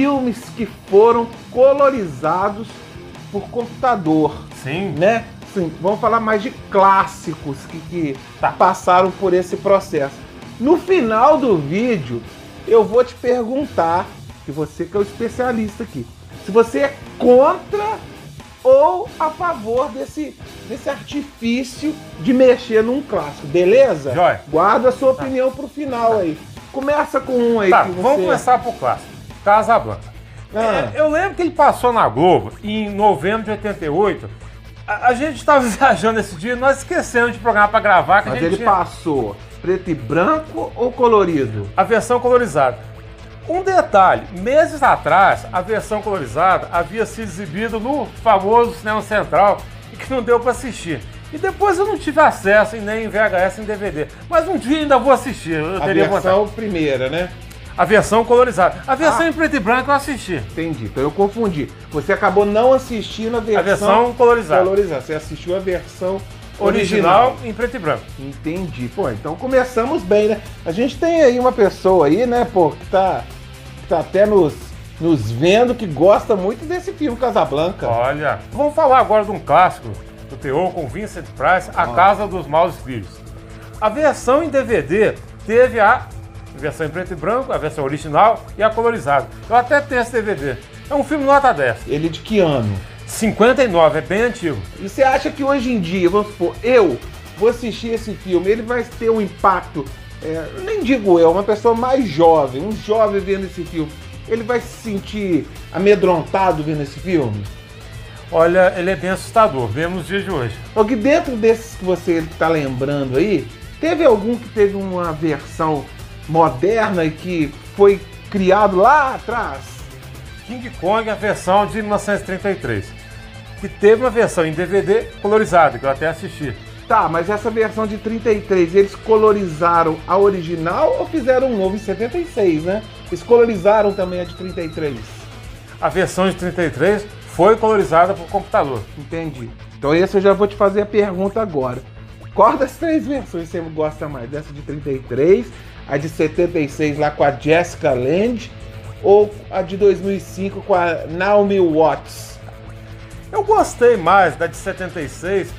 filmes que foram colorizados por computador, Sim. né? Sim, vamos falar mais de clássicos que, que Tá. passaram por esse processo. No final do vídeo, eu vou te perguntar, que você que é o especialista aqui, se você é contra ou a favor desse, desse artifício de mexer num clássico, beleza? Jóia. Guarda a sua opinião pro final aí. Começa com um aí Tá, que você... vamos começar por clássico. Casablanca. Ah. É, Eu lembro que ele passou na Globo em novembro de 88. A, a gente estava viajando esse dia, nós esquecemos de programar para gravar, Mas ele tinha passou preto e branco ou colorido? a versão colorizada. Um detalhe, meses atrás, a versão colorizada havia sido exibida no famoso Cinema Central e que não deu para assistir. E depois eu não tive acesso em nem em VHS nem DVD. Mas um dia ainda vou assistir, eu A teria versão vontade. primeira, né? A versão colorizada. A versão Ah. em preto e branco eu assisti. Entendi. Então eu confundi. Você acabou não assistindo a versão, A versão colorizada. colorizada. Você assistiu a versão Original original. em preto e branco. Entendi. Pô, então começamos bem, né? A gente tem aí uma pessoa aí, né, pô, que tá, que tá até nos, nos vendo, que gosta muito desse filme Casablanca. Olha, vamos falar agora de um clássico do terror com Vincent Price, A Casa dos Maus Espíritos. A versão em DVD teve a versão em preto e branco, a versão original e a colorizada. Eu até tenho esse DVD. É um filme nota 10. Ele é de que ano? 59, é bem antigo. E você acha que hoje em dia, vamos supor, eu vou assistir esse filme, ele vai ter um impacto, é, nem digo eu, uma pessoa mais jovem, um jovem vendo esse filme, ele vai se sentir amedrontado vendo esse filme? Olha, ele é bem assustador, mesmo nos dias de hoje. Porque dentro desses que você está lembrando aí, teve algum que teve uma versão moderna e que foi criado lá atrás? King Kong, a versão de 1933. Que teve uma versão em DVD colorizada, que eu até assisti. Tá, mas essa versão de 33, eles colorizaram a original ou fizeram um novo em 76, né? Eles colorizaram também a de 33. A versão de 33 foi colorizada por computador. Entendi. Então esse eu já vou te fazer a pergunta agora. Qual das três versões você gosta mais? Dessa de 33, a de 76 lá com a Jessica Lange ou a de 2005 com a Naomi Watts? Eu gostei mais da de 76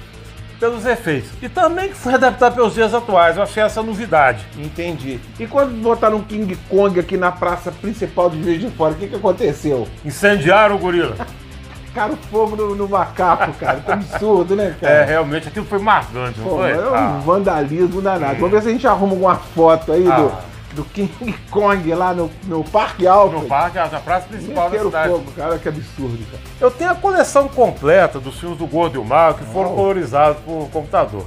pelos efeitos. E também que foi adaptada pelos dias atuais. Eu achei essa novidade. Entendi. E quando botaram King Kong aqui na praça principal de Juiz de Fora, o que, que aconteceu? Incendiaram o gorila. Cara, o fogo no, no macaco, cara. Que absurdo, né, É, cara? realmente aquilo foi marcante, não Pô, foi? é um Ah, vandalismo danado. Vamos ver se a gente arruma alguma foto aí Ah. do, do King Kong lá no, no Parque Alfred. no parque, na praça principal da cidade. fogo, cara, que absurdo, cara. Eu tenho a coleção completa dos filmes do Gordo e o Mal que foram Uau. colorizados por computador.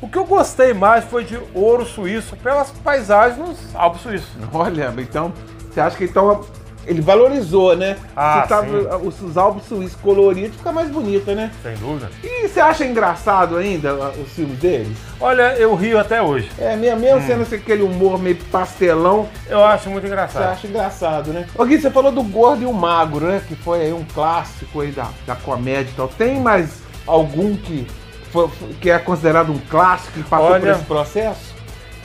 O que eu gostei mais foi de ouro suíço pelas paisagens nos Alpes suíços. Olha, então, você acha que então ele valorizou, né? Ah, Se tava- sim. os, os álbuns suíços coloridos fica mais bonito, né? Sem dúvida. E você acha engraçado ainda ah, os filmes deles? Olha, eu rio até hoje. É, mesmo, mesmo Hum. sendo assim, aquele humor meio pastelão, Eu acho muito você engraçado. acha engraçado, né? Ô Gui, você falou do Gordo e o Magro, né? Que foi aí um clássico aí da, da comédia e tal. Tem mais algum que, foi- que é considerado um clássico que passou por Olha, esse processo?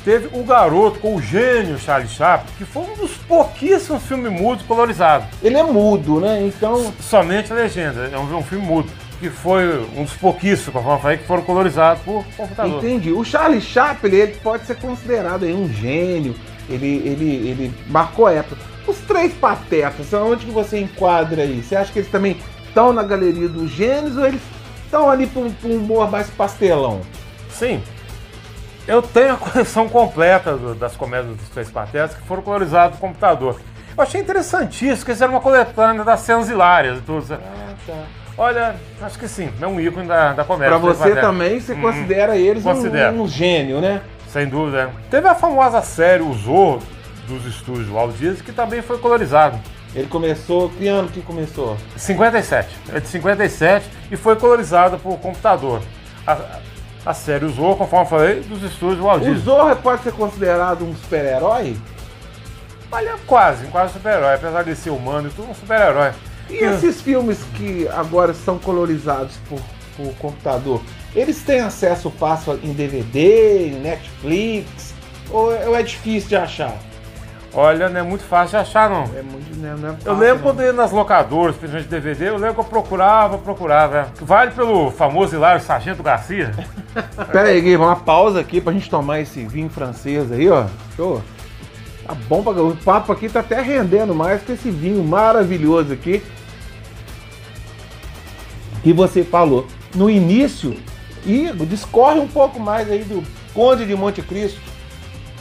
Teve o garoto com o gênio Charlie Chaplin, que foi um dos pouquíssimos filmes mudos colorizados. Ele é mudo, né? Então, Somente a legenda. É um, um filme mudo. Que foi um dos pouquíssimos, falei, que foram colorizados por computador. Entendi. O Charlie Chaplin, ele pode ser considerado aí um gênio. Ele, ele, ele marcou a época. Os três patetas, onde que você enquadra aí? Você acha que eles também estão na galeria dos gênios ou eles estão ali para um humor mais pastelão? Sim. Eu tenho a coleção completa do- das comédias dos Três Patetas que foram colorizadas por computador. Eu achei interessantíssimo que eles eram uma coletânea das cenas hilárias. Ah, tá. Olha, acho que sim, é um ícone da, da comédia. Pra você também, você Hum, considera eles um- um, gênio, né? Sem dúvida. Teve a famosa série O Zorro dos estúdios Walt Disney, que também foi colorizado. Ele começou, que ano que começou? 57. É de 57 e foi colorizada por computador. A, a série O Zorro, conforme eu falei, dos estúdios Walt O Disney. Zorro pode ser considerado um super-herói? Olha, quase, quase super-herói. Apesar de ser humano e tudo, um super-herói. E esses filmes que agora são colorizados por, por computador, eles têm acesso fácil em DVD, em Netflix? É, ou é difícil de achar? Olha, não é muito fácil de achar, não. É muito, né, não é Eu fácil, lembro não. quando eu ia nas locadoras, principalmente DVD, eu lembro que eu procurava, procurava. Vale pelo famoso Hilário Sargento Garcia. Pera aí, Gui, uma pausa aqui pra gente tomar esse vinho francês aí, ó. Show. Tá bom pra... O papo aqui tá até rendendo mais com esse vinho maravilhoso aqui. Que você falou no início. E discorre um pouco mais aí do Conde de Monte Cristo.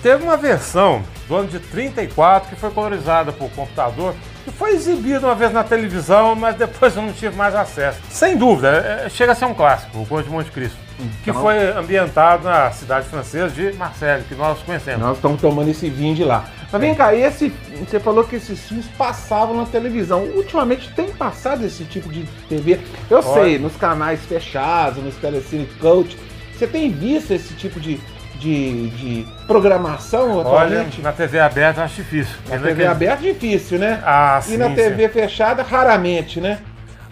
Teve uma versão do ano de 34 que foi colorizada por computador e foi exibida uma vez na televisão, mas depois eu não tive mais acesso. Sem dúvida, é- é- chega a ser um clássico, o Conde de Monte Cristo, que Então- foi ambientado na cidade francesa de Marseille, que nós conhecemos. Nós estamos tomando esse vinho de lá. Mas vem cá, esse, você falou que esses filmes passavam na televisão. Ultimamente tem passado esse tipo de TV. Eu Olha. sei, nos canais fechados, nos Telecine Coach. Você tem visto esse tipo de, de, de programação Olha, atualmente? na TV aberta eu acho difícil. na TV naquele- aberta é difícil, né? Ah, e sim, na sim. TV fechada, raramente, né?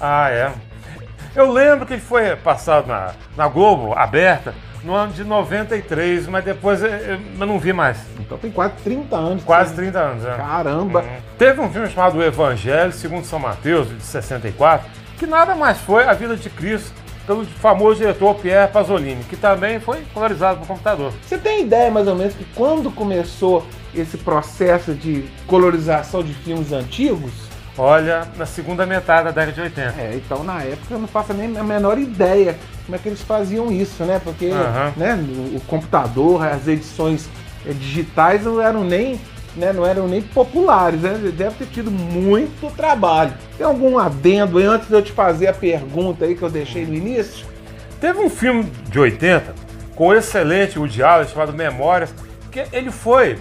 Ah, é. Eu lembro que ele foi passado na, na Globo, aberta, no ano de 93, mas depois eu, eu- eu não vi mais. Então tem quase 30 anos. Quase Sim. 30 anos, é. Caramba. Teve um filme chamado O Evangelho, segundo São Mateus, de 64, que nada mais foi a vida de Cristo pelo famoso diretor Pierre Pasolini, que também foi colorizado por computador. Você tem ideia mais ou menos que quando começou esse processo de colorização de filmes antigos? Olha, na segunda metade da década de 80. É, então na época eu não faço nem a menor ideia como é que eles faziam isso, né? Porque Aham. né, o o computador, as edições eh, digitais não eram nem, né, não eram nem populares, né? Deve ter tido muito trabalho. Tem algum adendo aí antes de eu te fazer a pergunta aí que eu deixei no início? Teve um filme de 80 com o excelente Woody Allen chamado Memórias, que ele foi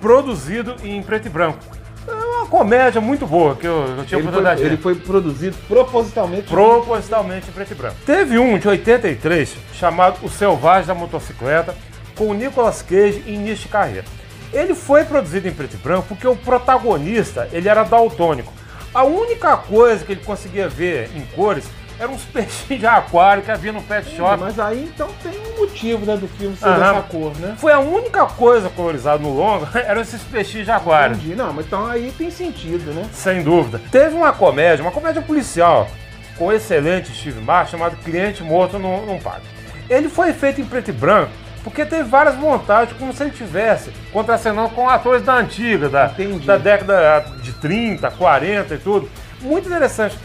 produzido em preto e branco. É uma comédia muito boa que eu, eu tinha Ele foi, oportunidade de ver. ele foi produzido propositalmente. propositalmente em preto e branco. Teve um de 83 chamado O Selvagem da Motocicleta, com Nicolas Cage em início de carreira. Ele foi produzido em preto e branco porque o protagonista ele era daltônico. A única coisa que ele conseguia ver em cores eram uns peixinhos de aquário que havia no pet shop. Mas aí então tem um motivo né, do filme ser Aham. dessa cor, né? Foi a única coisa colorizada no longa, eram esses peixinhos de aquário. Entendi. Não, mas então aí tem sentido, né? Sem dúvida. Teve uma comédia, uma comédia policial, com o excelente Steve Martin, chamado Cliente Morto não Paga. Ele foi feito em preto e branco porque teve várias montagens, como se ele tivesse contracenando com atores da antiga, da, Entendi. da década de 30, 40 e tudo. Muito interessante.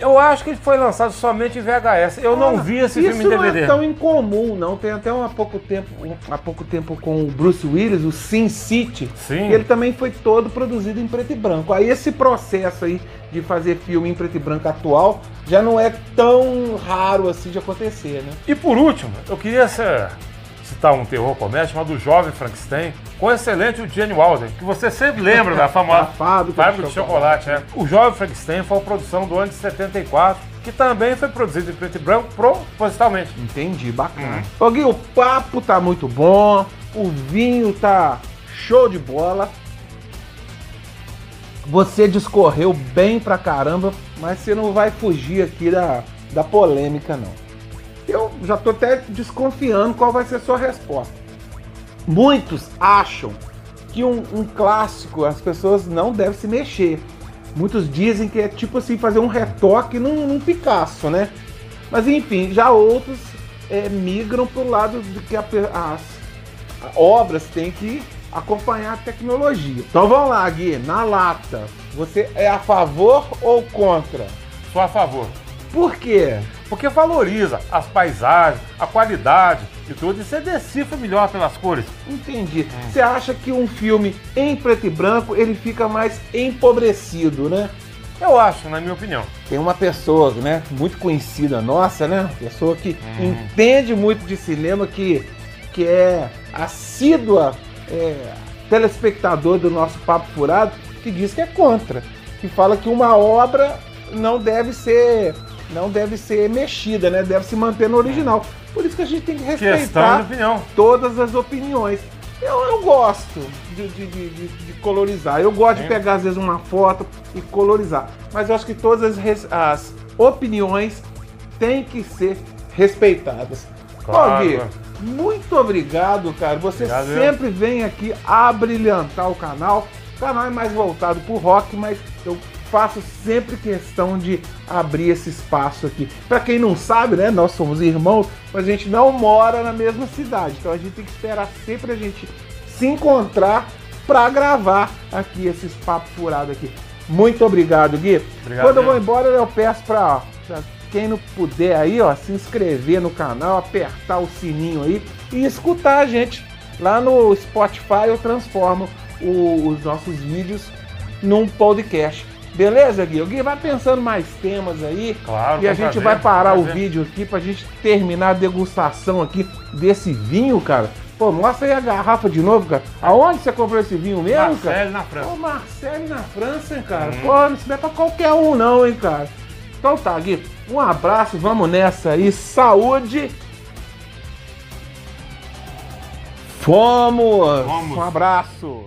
Eu acho que ele foi lançado somente em VHS. Eu não vi esse Isso filme em DVD. não é tão incomum, não. Tem até um, há pouco tempo, um- há pouco tempo com o Bruce Willis, o Sin City. Sim. ele também foi todo produzido em preto e branco. Aí esse processo aí de fazer filme em preto e branco atual já não é tão raro assim de acontecer, né? E por último, eu queria ser- citar um terror comédia chamado O Jovem Frankenstein, com o excelente Gene Wilder, que você sempre lembra da famosa fábrica Fábrica de de chocolate. é. O Jovem Frankenstein foi uma produção do ano de 74, que também foi produzido em preto e branco propositalmente. Entendi, bacana. Ô Gui, o papo tá muito bom, o vinho tá show de bola. Você discorreu bem pra caramba, mas você não vai fugir aqui da, da polêmica, não. Já tô até desconfiando qual vai ser a sua resposta. Muitos acham que um, um clássico as pessoas não devem se mexer. Muitos dizem que é tipo assim fazer um retoque num, num Picasso, né? Mas enfim, já outros é, migram para o lado de que a as obras têm que acompanhar a tecnologia. Então vamos lá, Gui, na lata. Você é a favor ou contra? Sou a favor. Por quê? Porque valoriza as paisagens, a qualidade e tudo, e você decifra melhor pelas cores. Entendi. Você acha que um filme em preto e branco ele fica mais empobrecido, né? Eu acho, na minha opinião. Tem uma pessoa, né, muito conhecida nossa, né? Pessoa que entende muito de cinema, que, que é assídua é, telespectador do nosso Papo Furado, que diz que é contra. Que fala que uma obra não deve ser não deve ser mexida, né? Deve se manter no original. Por isso que a gente tem que de respeitar todas as opiniões. Eu, eu gosto de, de- de- de- de colorizar. Eu gosto de Sim. pegar, às vezes, uma foto e colorizar. Mas eu acho que todas as, as opiniões têm que ser respeitadas. Claro. Gui, muito obrigado, cara. Você Obrigado, eu. sempre vem aqui abrilhantar o canal. O canal é mais voltado pro rock, mas eu faço sempre questão de abrir esse espaço aqui. Pra quem não sabe, né, nós somos irmãos, mas a gente não mora na mesma cidade. Então a gente tem que esperar sempre a gente se encontrar pra gravar aqui esses papos furados aqui. Muito obrigado, Gui. Obrigado, Quando eu vou embora, eu peço pra quem não puder aí, ó, se inscrever no canal, apertar o sininho aí e escutar a gente lá no Spotify. Eu transformo o- os nossos vídeos num podcast. Beleza, Gui? O Gui vai pensando mais temas aí. Claro, E a gente prazer, vai parar o vídeo aqui pra gente terminar a degustação aqui desse vinho, cara. Pô, mostra aí a garrafa de novo, cara. Aonde você comprou esse vinho mesmo, cara? Marcelo na França. Ô, Marcelo na França, hein, cara? Uhum. Pô, isso não é pra qualquer um, não, hein, cara? Então tá, Gui. Um abraço, vamos nessa aí. Saúde. Fomos! Fomos. Um abraço.